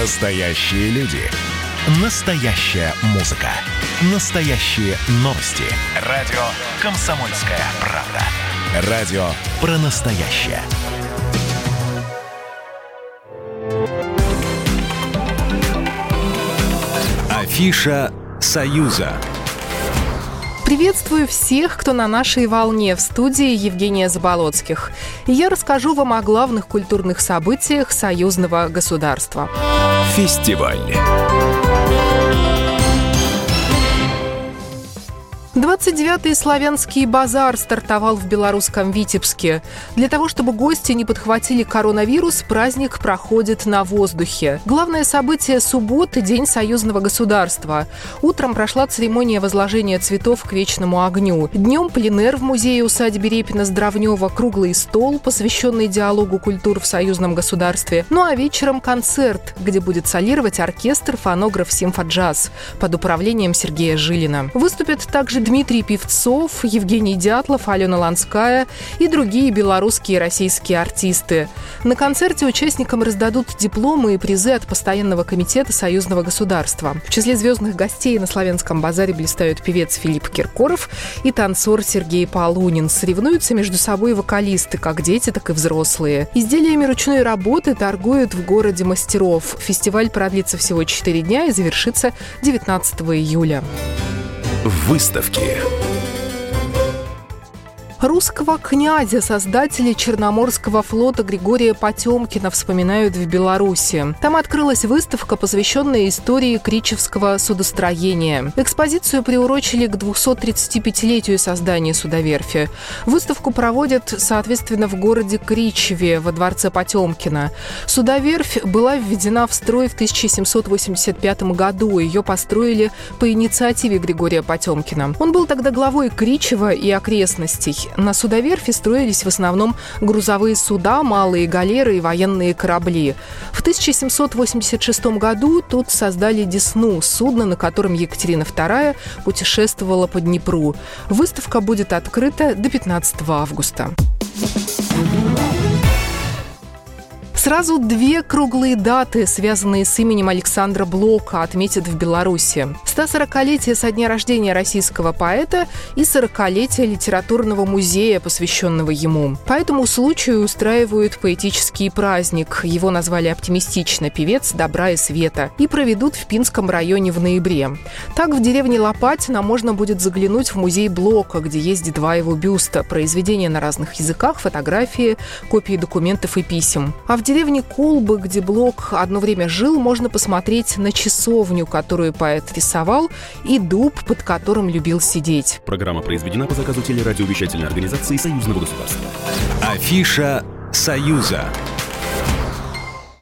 Настоящие люди. Настоящая музыка. Настоящие новости. Радио «Комсомольская правда». Радио про настоящее. Афиша «Союза». Приветствую всех, кто на нашей волне в студии Евгения Заболоцких. Я расскажу вам о главных культурных событиях союзного государства. Фестиваль. 29-й славянский базар стартовал в белорусском Витебске. Для того, чтобы гости не подхватили коронавирус, праздник проходит на воздухе. Главное событие субботы – День союзного государства. Утром прошла церемония возложения цветов к вечному огню. Днем пленер в музее усадьбе Репина-Здравнева, круглый стол, посвященный диалогу культур в союзном государстве. Ну а вечером концерт, где будет солировать оркестр фонограф «Симфоджаз» под управлением Сергея Жилина. Выступят также Дмитрий Певцов, Евгений Дятлов, Алена Ланская и другие белорусские и российские артисты. На концерте участникам раздадут дипломы и призы от Постоянного комитета Союзного государства. В числе звездных гостей на Славянском базаре блистают певец Филипп Киркоров и танцор Сергей Полунин. Соревнуются между собой вокалисты, как дети, так и взрослые. Изделиями ручной работы торгуют в городе мастеров. Фестиваль продлится всего 4 дня и завершится 19 июля. Выставки. Русского князя, создателя Черноморского флота Григория Потемкина вспоминают в Беларуси. Там открылась выставка, посвященная истории Кричевского судостроения. Экспозицию приурочили к 235-летию создания судоверфи. Выставку проводят, соответственно, в городе Кричеве, во дворце Потемкина. Судоверфь была введена в строй в 1785 году. Ее построили по инициативе Григория Потемкина. Он был тогда главой Кричева и окрестностей. На судоверфи строились в основном грузовые суда, малые галеры и военные корабли. В 1786 году тут создали «Десну» – судно, на котором Екатерина II путешествовала по Днепру. Выставка будет открыта до 15 августа. Сразу две круглые даты, связанные с именем Александра Блока, отметят в Беларуси. 140-летие со дня рождения российского поэта и 40-летие литературного музея, посвященного ему. По этому случаю устраивают поэтический праздник. Его назвали оптимистично «Певец добра и света» и проведут в Пинском районе в ноябре. Так, в деревне Лопатина можно будет заглянуть в музей Блока, где есть два его бюста, произведения на разных языках, фотографии, копии документов и писем. А в деревне деревне Колбы, где Блок одно время жил, можно посмотреть на часовню, которую поэт рисовал, и дуб, под которым любил сидеть. Программа произведена по заказу телерадиовещательной организации Союзного государства. Афиша «Союза».